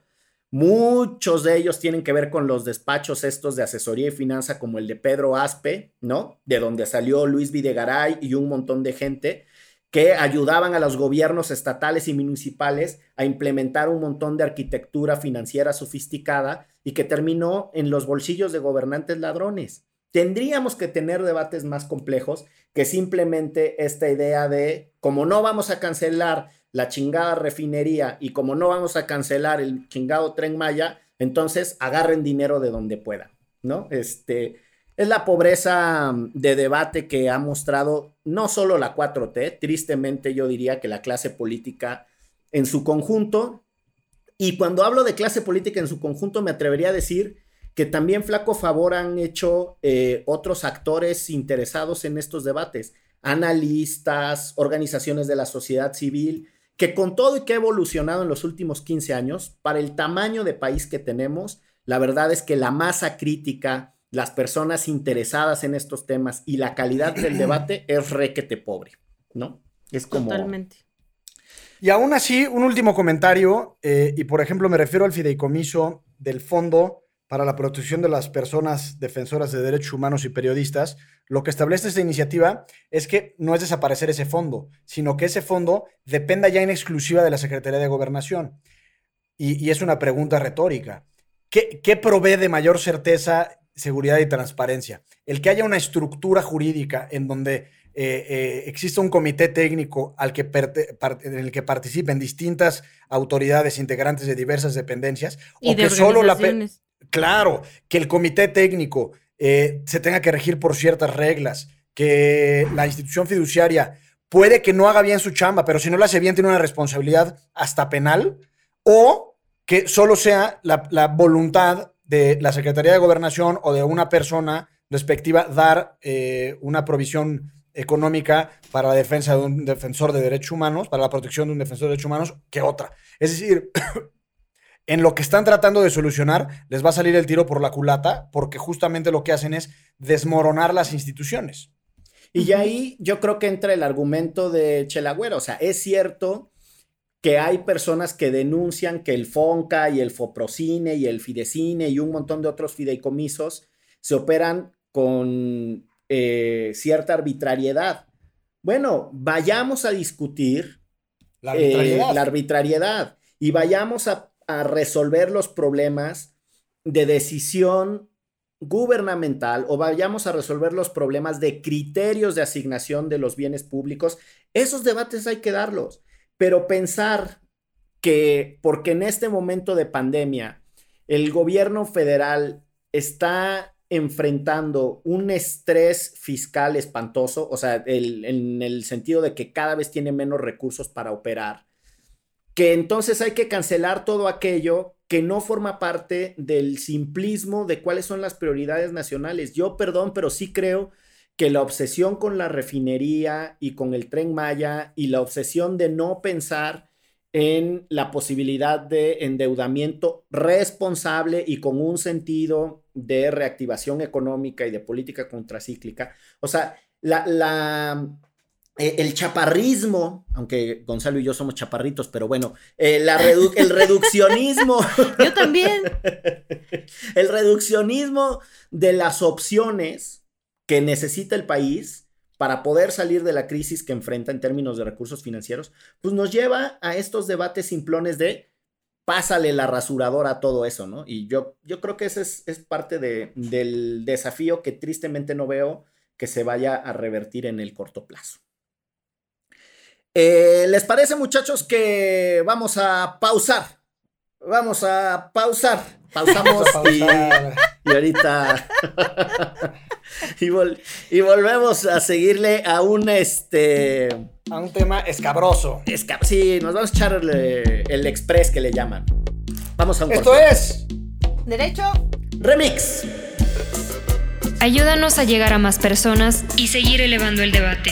Muchos de ellos tienen que ver con los despachos estos de asesoría y finanza como el de Pedro Aspe, ¿no? De donde salió Luis Videgaray y un montón de gente que ayudaban a los gobiernos estatales y municipales a implementar un montón de arquitectura financiera sofisticada y que terminó en los bolsillos de gobernantes ladrones. Tendríamos que tener debates más complejos que simplemente esta idea de, como no vamos a cancelar la chingada refinería y como no vamos a cancelar el chingado tren Maya, entonces agarren dinero de donde puedan, ¿no? Este, es la pobreza mm, de debate que ha mostrado no solo la 4T, tristemente yo diría que la clase política en su conjunto. Y cuando hablo de clase política en su conjunto, me atrevería a decir que también flaco favor han hecho eh, otros actores interesados en estos debates, analistas, organizaciones de la sociedad civil, que con todo y que ha evolucionado en los últimos 15 años, para el tamaño de país que tenemos, la verdad es que la masa crítica, las personas interesadas en estos temas y la calidad del debate es requete pobre, ¿no? Es como... Totalmente. Y aún así, un último comentario, eh, y por ejemplo me refiero al fideicomiso del Fondo para la Protección de las Personas Defensoras de Derechos Humanos y Periodistas, lo que establece esta iniciativa es que no es desaparecer ese fondo, sino que ese fondo dependa ya en exclusiva de la Secretaría de Gobernación. Y, es una pregunta retórica. ¿Qué, ¿Qué provee de mayor certeza, seguridad y transparencia? El que haya una estructura jurídica en donde eh, eh, existe un comité técnico al que en el que participen distintas autoridades integrantes de diversas dependencias, o que solo la... Claro, que el comité técnico eh, se tenga que regir por ciertas reglas, que la institución fiduciaria puede que no haga bien su chamba, pero si no la hace bien tiene una responsabilidad hasta penal, o que solo sea la, voluntad de la Secretaría de Gobernación o de una persona respectiva dar una provisión económica para la defensa de un defensor de derechos humanos, para la protección de un defensor de derechos humanos, que otra. Es decir, en lo que están tratando de solucionar, les va a salir el tiro por la culata, porque justamente lo que hacen es desmoronar las instituciones. Y ahí yo creo que entra el argumento de Chelagüero. O sea, es cierto que hay personas que denuncian que el FONCA y el FOPROCINE y el Fidecine y un montón de otros fideicomisos se operan con eh, cierta arbitrariedad. Bueno, vayamos a discutir la arbitrariedad, eh, y vayamos a, resolver los problemas de decisión gubernamental o vayamos a resolver los problemas de criterios de asignación de los bienes públicos. Esos debates hay que darlos, pero pensar que porque en este momento de pandemia el gobierno federal está enfrentando un estrés fiscal espantoso, o sea, en el sentido de que cada vez tiene menos recursos para operar, que entonces hay que cancelar todo aquello que no forma parte del simplismo de cuáles son las prioridades nacionales. Yo, perdón, pero sí creo que la obsesión con la refinería y con el tren Maya y la obsesión de no pensar en la posibilidad de endeudamiento responsable y con un sentido de reactivación económica y de política contracíclica. O sea, la, eh, el chaparrismo, aunque Gonzalo y yo somos chaparritos, pero bueno, eh, el reduccionismo. yo también. El reduccionismo de las opciones que necesita el país para poder salir de la crisis que enfrenta en términos de recursos financieros, pues nos lleva a estos debates simplones de pásale la rasuradora a todo eso, ¿no? Y yo, yo creo que ese es, parte del desafío que tristemente no veo que se vaya a revertir en el corto plazo. Eh, ¿Les parece, muchachos, que vamos a pausar? Vamos a pausar. Pausamos y, ahorita. y, volvemos a seguirle a un este. A un tema escabroso. sí, nos vamos a echar el, express que le llaman. Vamos a un Esto es. Derecho. Remix. Ayúdanos a llegar a más personas y seguir elevando el debate.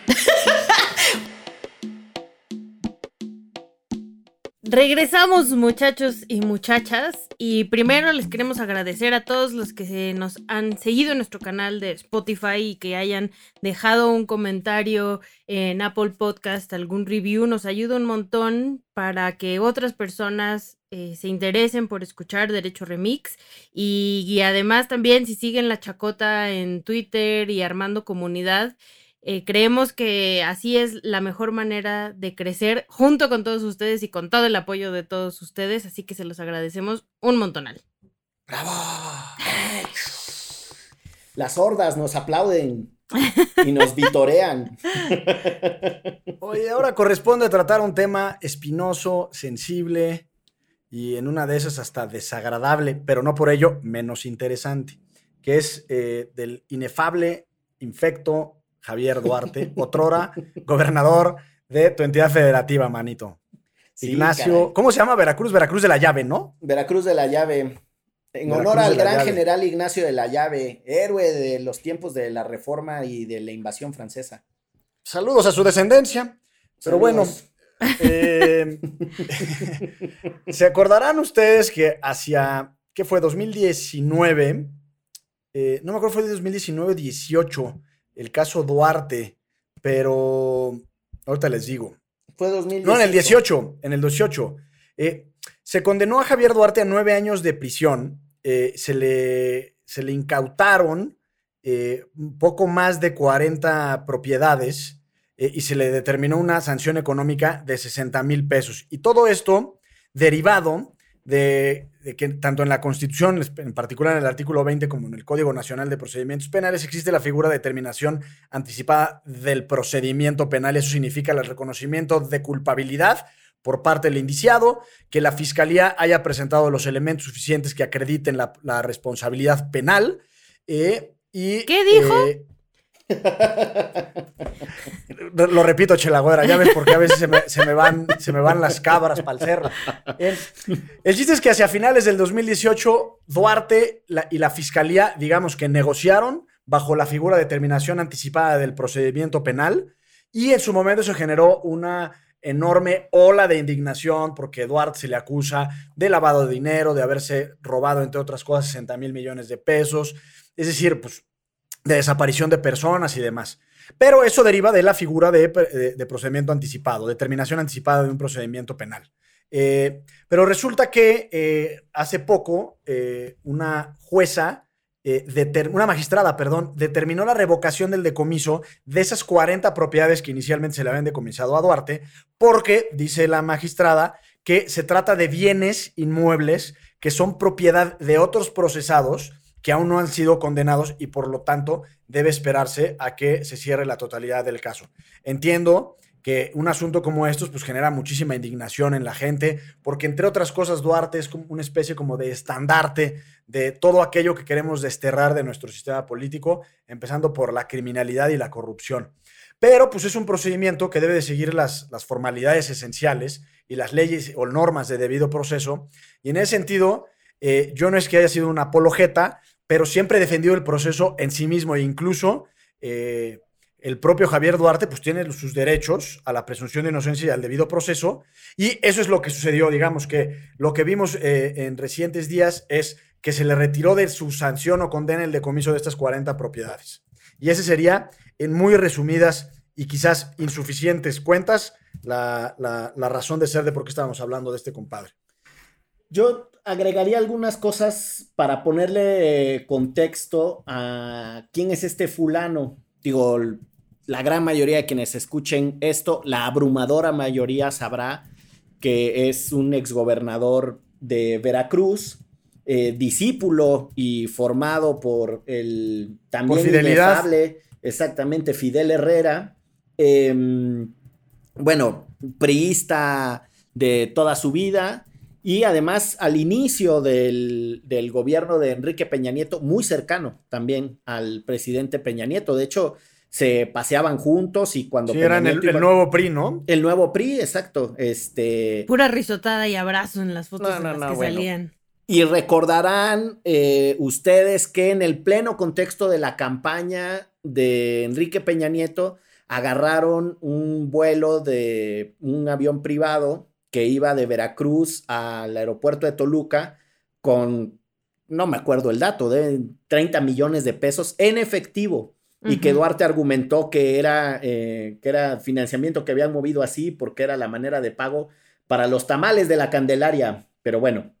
Regresamos muchachos y muchachas y primero les queremos agradecer a todos los que nos han seguido en nuestro canal de Spotify y que hayan dejado un comentario en Apple Podcast, algún review, nos ayuda un montón para que otras personas eh, se interesen por escuchar Derecho Remix y además también si siguen la chacota en Twitter y armando comunidad. Eh, creemos que así es la mejor manera de crecer junto con todos ustedes y con todo el apoyo de todos ustedes, así que se los agradecemos un montonal. ¡Bravo! Las hordas nos aplauden y nos vitorean. Oye, ahora corresponde tratar un tema espinoso, sensible y en una de esas hasta desagradable, pero no por ello menos interesante, que es eh, del inefable infecto Javier Duarte, otrora gobernador de tu entidad federativa, manito. Ignacio, ¿cómo se llama Veracruz? Veracruz de la Llave, ¿no? Veracruz de la Llave. En honor al gran general Ignacio de la Llave, héroe de los tiempos de la reforma y de la invasión francesa. Saludos a su descendencia. Pero bueno, eh, se acordarán ustedes que hacia, ¿qué fue? 2019, eh, no me acuerdo, fue de 2019 18, el caso Duarte, pero ahorita les digo. Fue 2018. No, en el 18, en el 18. Eh, se condenó a Javier Duarte a nueve años de prisión. se, le, se le incautaron un poco más de 40 propiedades eh, y se le determinó una sanción económica de 60 mil pesos. Y todo esto derivado de, que tanto en la Constitución, en particular en el artículo 20, como en el Código Nacional de Procedimientos Penales, existe la figura de determinación anticipada del procedimiento penal. Eso significa el reconocimiento de culpabilidad por parte del indiciado, que la Fiscalía haya presentado los elementos suficientes que acrediten la, responsabilidad penal. Eh, y, ¿Qué dijo? Eh, lo repito, Chelagüera, ya ves porque a veces se me, van, se me van las cabras para el cerro. El, chiste es que hacia finales del 2018, Duarte y la fiscalía, digamos que negociaron bajo la figura de determinación anticipada del procedimiento penal y en su momento se generó una enorme ola de indignación porque Duarte se le acusa de lavado de dinero, de haberse robado, entre otras cosas, 60 mil millones de pesos. Es decir, pues de desaparición de personas y demás. Pero eso deriva de la figura de, procedimiento anticipado, determinación anticipada de un procedimiento penal. Eh, pero resulta que eh, hace poco eh, una jueza, una magistrada, perdón, determinó la revocación del decomiso de esas 40 propiedades que inicialmente se le habían decomisado a Duarte, porque, dice la magistrada, que se trata de bienes inmuebles que son propiedad de otros procesados que aún no han sido condenados y por lo tanto debe esperarse a que se cierre la totalidad del caso. Entiendo que un asunto como estos pues genera muchísima indignación en la gente, porque entre otras cosas Duarte es como una especie como de estandarte de todo aquello que queremos desterrar de nuestro sistema político, empezando por la criminalidad y la corrupción. Pero pues es un procedimiento que debe de seguir las, las formalidades esenciales y las leyes o normas de debido proceso. Y en ese sentido, eh, yo no es que haya sido una apologeta, pero siempre defendido el proceso en sí mismo e incluso eh, el propio Javier Duarte pues tiene sus derechos a la presunción de inocencia y al debido proceso y eso es lo que sucedió, digamos que lo que vimos eh, en recientes días es que se le retiró de su sanción o condena el decomiso de estas 40 propiedades. Y ese sería, en muy resumidas y quizás insuficientes cuentas, la, la razón de ser de por qué estábamos hablando de este compadre. Yo agregaría algunas cosas para ponerle contexto a quién es este fulano. Digo, la gran mayoría de quienes escuchen esto, la abrumadora mayoría sabrá que es un exgobernador de Veracruz, eh, discípulo y formado por el también por exactamente, Fidel Herrera. Em, bueno, priista de toda su vida y además al inicio del, gobierno de Enrique Peña Nieto, muy cercano también al presidente Peña Nieto. De hecho, se paseaban juntos y cuando... Sí, eran el, nuevo PRI, ¿no? El nuevo PRI, exacto. Este... Pura risotada y abrazo en las fotos en las que salían. Y recordarán eh, ustedes que en el pleno contexto de la campaña de Enrique Peña Nieto, agarraron un vuelo de un avión privado que iba de Veracruz al aeropuerto de Toluca con, no me acuerdo el dato, de 30 millones de pesos en efectivo. Y que Duarte argumentó que era, eh, que era financiamiento que habían movido así porque era la manera de pago para los tamales de la Candelaria. Pero bueno,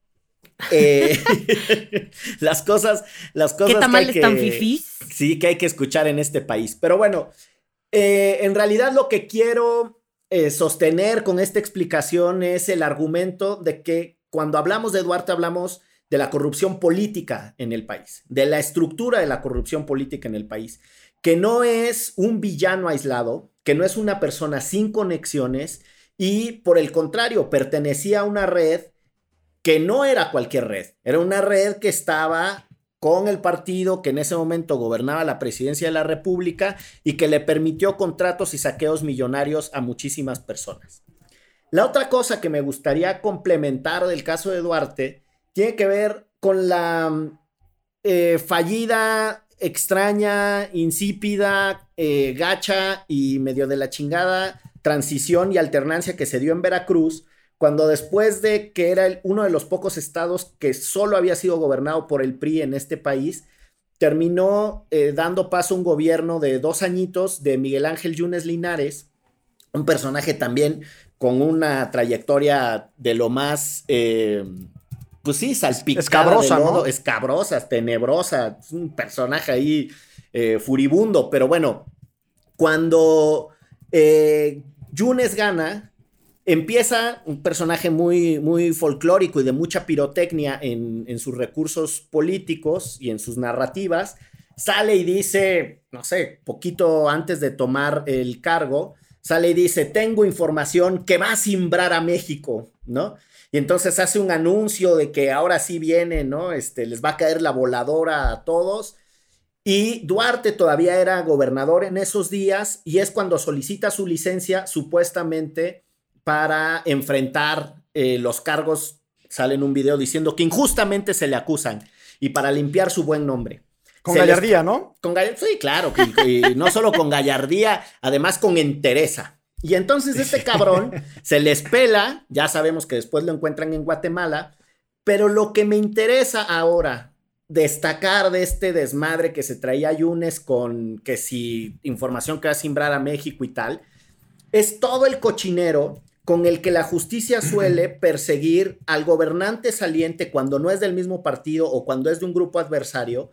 eh, las cosas, las cosas. ¿Qué tamales tan fifís? Sí, que hay que escuchar en este país. Pero bueno, eh, en realidad lo que quiero eh, sostener con esta explicación es el argumento de que cuando hablamos de Duarte hablamos de la corrupción política en el país, de la estructura de la corrupción política en el país, que no es un villano aislado, que no es una persona sin conexiones y por el contrario pertenecía a una red que no era cualquier red, era una red que estaba con el partido que en ese momento gobernaba la presidencia de la República y que le permitió contratos y saqueos millonarios a muchísimas personas. La otra cosa que me gustaría complementar del caso de Duarte tiene que ver con la eh, fallida, extraña, insípida, eh, gacha y medio de la chingada transición y alternancia que se dio en Veracruz, cuando después de que era uno de los pocos estados que solo había sido gobernado por el PRI en este país, terminó eh, dando paso a un gobierno de dos añitos de Miguel Ángel Yunes Linares, un personaje también con una trayectoria de lo más, eh, pues sí, salpicada. Escabrosa, ¿no? Escabrosa, tenebrosa, es un personaje ahí eh, furibundo, pero bueno, cuando Yunes gana, Empieza un personaje muy, muy folclórico y de mucha pirotecnia en, en, sus recursos políticos y en sus narrativas. Sale y dice, no sé, poquito antes de tomar el cargo, sale y dice, tengo información que va a simbrar a México, ¿no? Y entonces hace un anuncio de que ahora sí viene, ¿no? Este, les va a caer la voladora a todos. Y Duarte todavía era gobernador en esos días y es cuando solicita su licencia supuestamente para enfrentar eh, los cargos, sale en un video diciendo que injustamente se le acusan y para limpiar su buen nombre. Con gallardía, ¿no? Con sí, claro, y no solo con gallardía, además con entereza. Y entonces este cabrón se les pela, ya sabemos que después lo encuentran en Guatemala, pero lo que me interesa ahora destacar de este desmadre que se traía Yunes con que si información que va a simbrar a México y tal, es todo el cochinero con el que la justicia suele perseguir al gobernante saliente cuando no es del mismo partido o cuando es de un grupo adversario,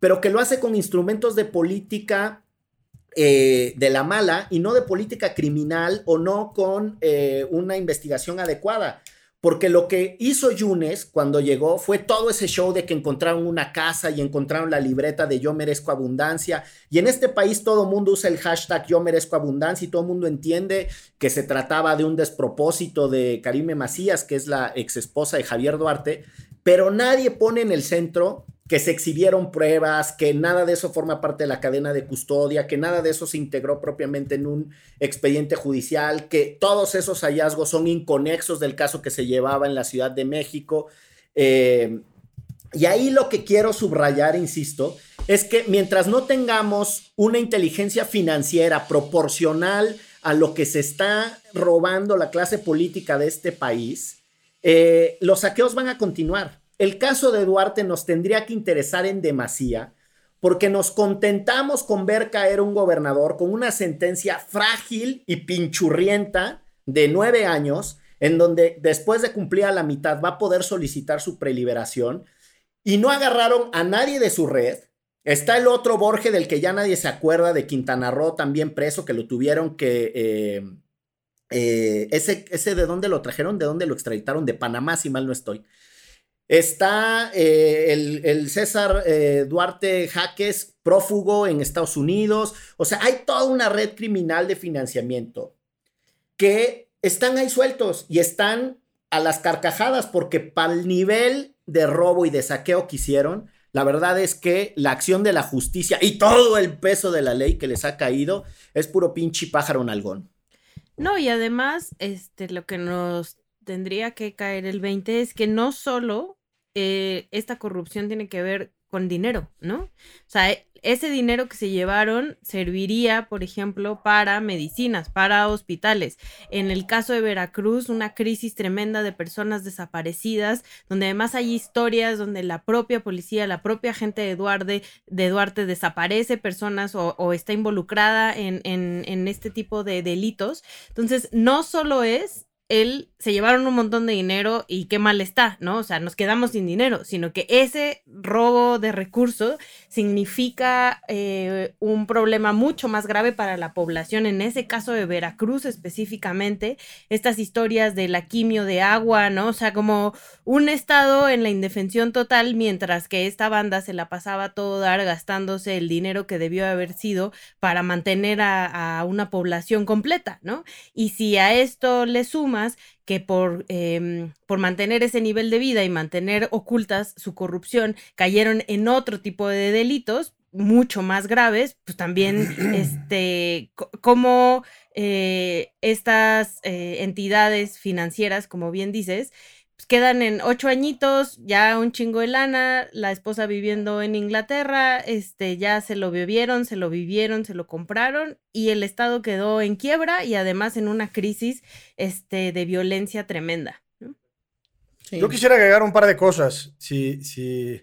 pero que lo hace con instrumentos de política eh, de la mala y no de política criminal o no con eh, una investigación adecuada. Porque lo que hizo Yunes cuando llegó fue todo ese show de que encontraron una casa y encontraron la libreta de yo merezco abundancia. Y en este país todo el mundo usa el hashtag yo merezco abundancia y todo el mundo entiende que se trataba de un despropósito de Karime Macías, que es la ex esposa de Javier Duarte. Pero nadie pone en el centro que se exhibieron pruebas, que nada de eso forma parte de la cadena de custodia, que nada de eso se integró propiamente en un expediente judicial, que todos esos hallazgos son inconexos del caso que se llevaba en la Ciudad de México. Eh, y ahí lo que quiero subrayar, insisto, es que mientras no tengamos una inteligencia financiera proporcional a lo que se está robando la clase política de este país, eh, los saqueos van a continuar. El caso de Duarte nos tendría que interesar en demasía porque nos contentamos con ver caer un gobernador con una sentencia frágil y pinchurrienta de nueve años, en donde después de cumplir a la mitad va a poder solicitar su preliberación, y no agarraron a nadie de su red. Está el otro Borge del que ya nadie se acuerda, de Quintana Roo, también preso, que lo tuvieron que... Eh, eh, ese, ese de dónde lo trajeron, de dónde lo extraditaron, de Panamá, si mal no estoy. Está eh, el, César eh, Duarte Jaques, prófugo en Estados Unidos. O sea, hay toda una red criminal de financiamiento que están ahí sueltos y están a las carcajadas porque para el nivel de robo y de saqueo que hicieron, la verdad es que la acción de la justicia y todo el peso de la ley que les ha caído es puro pinche pájaro nalgón. No, y además, este, lo que nos tendría que caer el 20 es que no solo eh, esta corrupción tiene que ver con dinero, ¿no? O sea, e, ese dinero que se llevaron serviría, por ejemplo, para medicinas, para hospitales. En el caso de Veracruz, una crisis tremenda de personas desaparecidas, donde además hay historias donde la propia policía, la propia gente de Duarte, de Duarte desaparece personas o, está involucrada en, este tipo de delitos. Entonces, no solo es él se llevaron un montón de dinero y qué mal está, ¿no? O sea, nos quedamos sin dinero, sino que ese robo de recursos significa eh, un problema mucho más grave para la población. En ese caso de Veracruz específicamente, estas historias de la de agua, ¿no? O sea, como un estado en la indefensión total, mientras que esta banda se la pasaba todo dar gastándose el dinero que debió haber sido para mantener a una población completa, ¿no? Y si a esto le sumas que por, em, por mantener ese nivel de vida y mantener ocultas su corrupción cayeron en otro tipo de delitos, mucho más graves, pues también, este, como eh, estas eh, entidades financieras, como bien dices, pues quedan en ocho añitos, ya un chingo de lana, la esposa viviendo en Inglaterra, este, ya se lo bebieron, se lo vivieron, se lo compraron y el Estado quedó en quiebra y además en una crisis este, de violencia tremenda. Yo quisiera agregar un par de cosas. Si, si,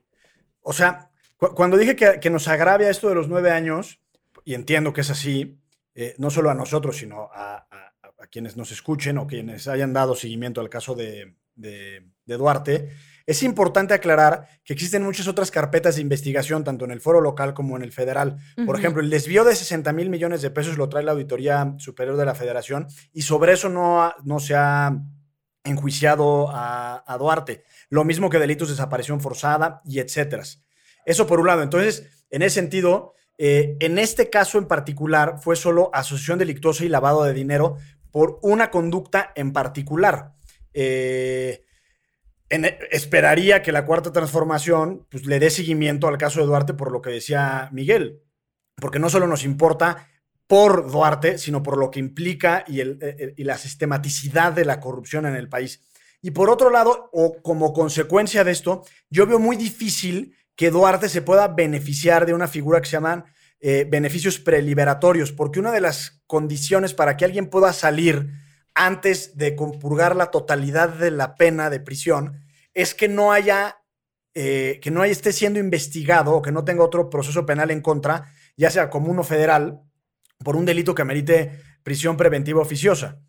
o sea, cuando dije que, nos agravia esto de los nueve años, y entiendo que es así, eh, no solo a nosotros, sino a, quienes nos escuchen o quienes hayan dado seguimiento al caso de, Duarte, es importante aclarar que existen muchas otras carpetas de investigación, tanto en el foro local como en el federal. Por ejemplo, el desvío de 60 mil millones de pesos lo trae la Auditoría Superior de la Federación y sobre eso no, no se ha enjuiciado a, Duarte. Lo mismo que delitos de desaparición forzada y etcétera. Eso por un lado. Entonces, en ese sentido, eh, en este caso en particular fue solo asociación delictuosa y lavado de dinero por una conducta en particular. Eh, esperaría que la cuarta transformación pues, le dé seguimiento al caso de Duarte por lo que decía Miguel, porque no solo nos importa por Duarte, sino por lo que implica y, el, y la sistematicidad de la corrupción en el país. Y por otro lado, o como consecuencia de esto, yo veo muy difícil que Duarte se pueda beneficiar de una figura que se llaman eh, beneficios preliberatorios, porque una de las condiciones para que alguien pueda salir antes de compurgar la totalidad de la pena de prisión es que no haya, eh, que no esté siendo investigado o que no tenga otro proceso penal en contra, ya sea común o federal, por un delito que amerite prisión preventiva oficiosa.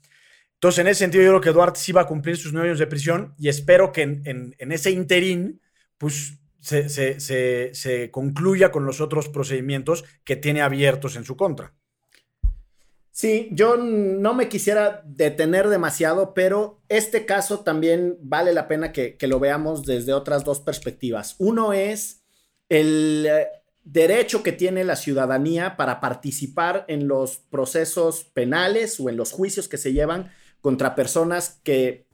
Entonces, en ese sentido, yo creo que Duarte sí va a cumplir sus nueve años de prisión y espero que en, en ese interín, pues se, concluya con los otros procedimientos que tiene abiertos en su contra. Sí, yo no me quisiera detener demasiado, pero este caso también vale la pena que, lo veamos desde otras dos perspectivas. Uno es el eh, derecho que tiene la ciudadanía para participar en los procesos penales o en los juicios que se llevan contra personas que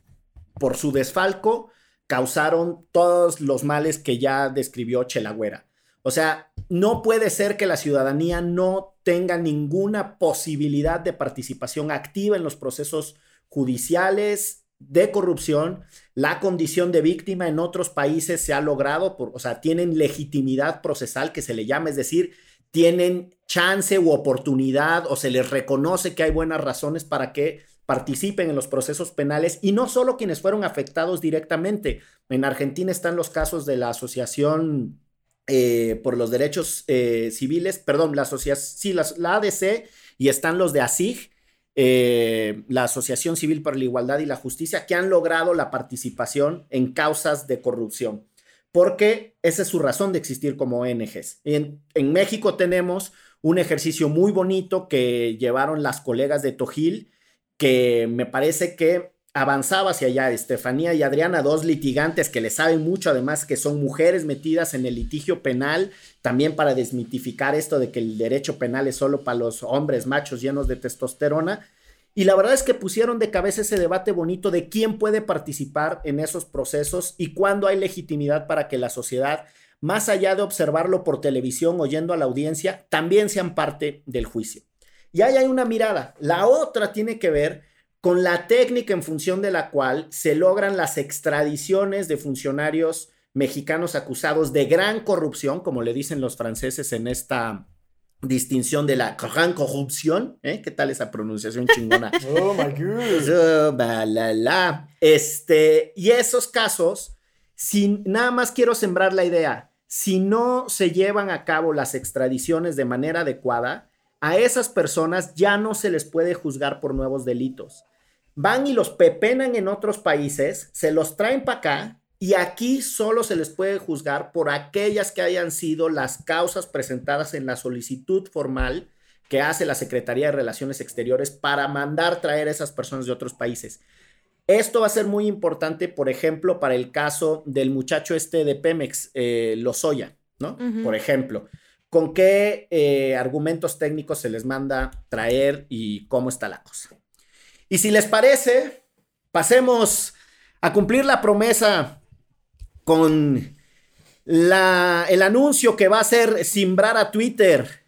por su desfalco causaron todos los males que ya describió Chelagüera. O sea, no puede ser que la ciudadanía no tenga ninguna posibilidad de participación activa en los procesos judiciales de corrupción. La condición de víctima en otros países se ha logrado, o sea, tienen legitimidad procesal que se le llama, es decir, tienen chance u oportunidad o se les reconoce que hay buenas razones para que participen en los procesos penales y no solo quienes fueron afectados directamente. En Argentina están los casos de la Asociación eh, por los Derechos eh, Civiles, perdón, la asociación, sí, la, ADC y están los de ASIG, eh, la Asociación Civil por la Igualdad y la Justicia, que han logrado la participación en causas de corrupción, porque esa es su razón de existir como ONGs. En, en México tenemos un ejercicio muy bonito que llevaron las colegas de Tojil, que me parece que avanzaba hacia allá. Estefanía y Adriana, dos litigantes que le saben mucho, además que son mujeres metidas en el litigio penal, también para desmitificar esto de que el derecho penal es solo para los hombres machos llenos de testosterona. Y la verdad es que pusieron de cabeza ese debate bonito de quién puede participar en esos procesos y cuándo hay legitimidad para que la sociedad, más allá de observarlo por televisión oyendo a la audiencia, también sean parte del juicio. Y ahí hay una mirada. La otra tiene que ver con la técnica en función de la cual se logran las extradiciones de funcionarios mexicanos acusados de gran corrupción, como le dicen los franceses en esta distinción de la gran corrupción. ¿eh? ¿Qué tal esa pronunciación chingona? oh my God. Este, y esos casos, sin, nada más quiero sembrar la idea, si no se llevan a cabo las extradiciones de manera adecuada, a esas personas ya no se les puede juzgar por nuevos delitos. Van y los pepenan en otros países, se los traen para acá y aquí solo se les puede juzgar por aquellas que hayan sido las causas presentadas en la solicitud formal que hace la Secretaría de Relaciones Exteriores para mandar traer a esas personas de otros países. Esto va a ser muy importante, por ejemplo, para el caso del muchacho este de Pemex, eh, Lozoya, ¿no? Por ejemplo con qué eh, argumentos técnicos se les manda traer y cómo está la cosa. Y si les parece, pasemos a cumplir la promesa con la, el anuncio que va a hacer simbrar a Twitter.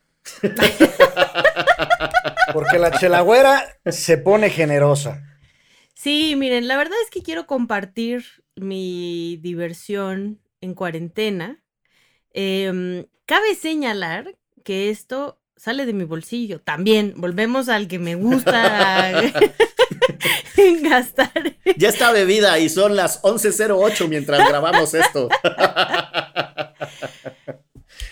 Porque la chelagüera se pone generosa. Sí, miren, la verdad es que quiero compartir mi diversión en cuarentena. Em, cabe señalar que esto sale de mi bolsillo. También, volvemos al que me gusta gastar. Ya está bebida y son las 11.08 mientras grabamos esto.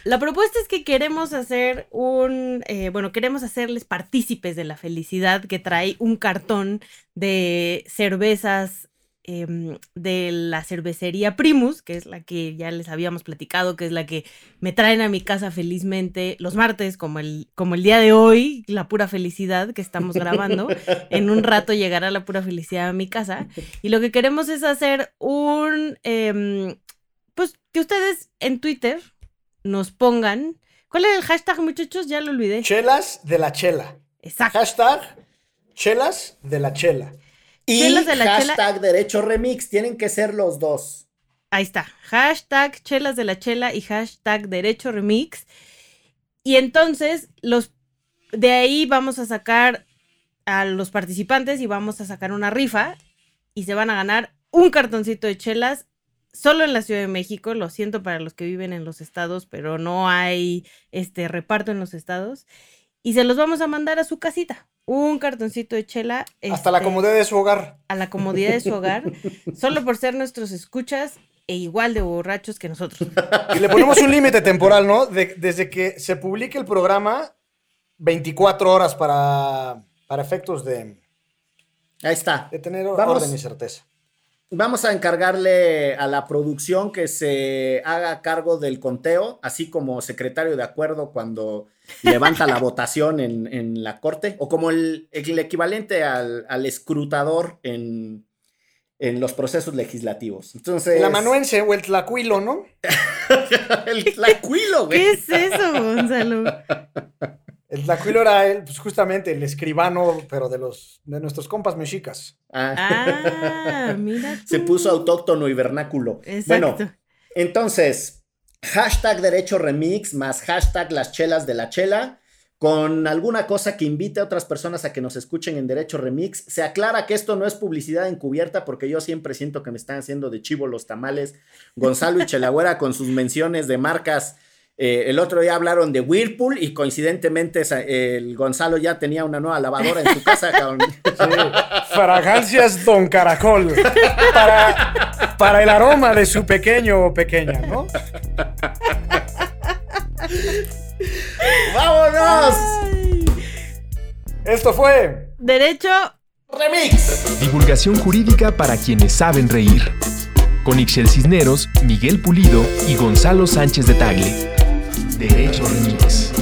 La propuesta es que queremos hacer un, eh, bueno, queremos hacerles partícipes de la felicidad que trae un cartón de cervezas em, de la cervecería Primus, que es la que ya les habíamos platicado, que es la que me traen a mi casa felizmente los martes, como el, como el día de hoy, la pura felicidad que estamos grabando. en un rato llegará la pura felicidad a mi casa. Y lo que queremos es hacer un, em, pues que ustedes en Twitter nos pongan. ¿Cuál es el hashtag, muchachos? Ya lo olvidé. Chelas de la chela. Exacto. Hashtag chelas de la chela. Y de la hashtag derecho remix. Tienen que ser los dos. Ahí está. Hashtag chelas de la chela y hashtag derecho remix. Y entonces, los de ahí vamos a sacar a los participantes y vamos a sacar una rifa. Y se van a ganar un cartoncito de chelas solo en la Ciudad de México. Lo siento para los que viven en los estados, pero no hay este reparto en los estados. Y se los vamos a mandar a su casita. Un cartoncito de chela. Hasta la este, comodidad de su hogar. A la comodidad de su hogar. solo por ser nuestros escuchas e igual de borrachos que nosotros. Y le ponemos un límite temporal, ¿no? De- desde que se publique el programa, 24 horas para, para efectos de, Ahí está. de tener Vamos. orden y certeza. Vamos a encargarle a la producción que se haga cargo del conteo, así como secretario de acuerdo cuando levanta la votación en, en la corte, o como el, el equivalente al, al escrutador en, en los procesos legislativos. Entonces. El amanuense o el tlacuilo, ¿no? el tlacuilo, güey. ¿Qué es eso, Gonzalo? El tlacuilo era el, pues, justamente el escribano, pero de los de nuestros compas mexicas. Ah, Ah, mira. se puso autóctono y vernáculo. Exacto. Bueno, entonces, hashtag derecho remix más hashtag las chelas de la chela. Con alguna cosa que invite a otras personas a que nos escuchen en Derecho Remix. Se aclara que esto no es publicidad encubierta porque yo siempre siento que me están haciendo de chivo los tamales. Gonzalo y Chelagüera con sus menciones de marcas. Eh, el otro día hablaron de Whirlpool y coincidentemente el Gonzalo ya tenía una nueva lavadora en su casa. cabrón. Fragancias Don Caracol. Para, para el aroma de su pequeño o pequeña, ¿no? ¡Vámonos! Ay. Esto fue Derecho. Remix. Divulgación jurídica para quienes saben reír. Con Ixel Cisneros, Miguel Pulido y Gonzalo Sánchez de Tagle. Derecho Remix.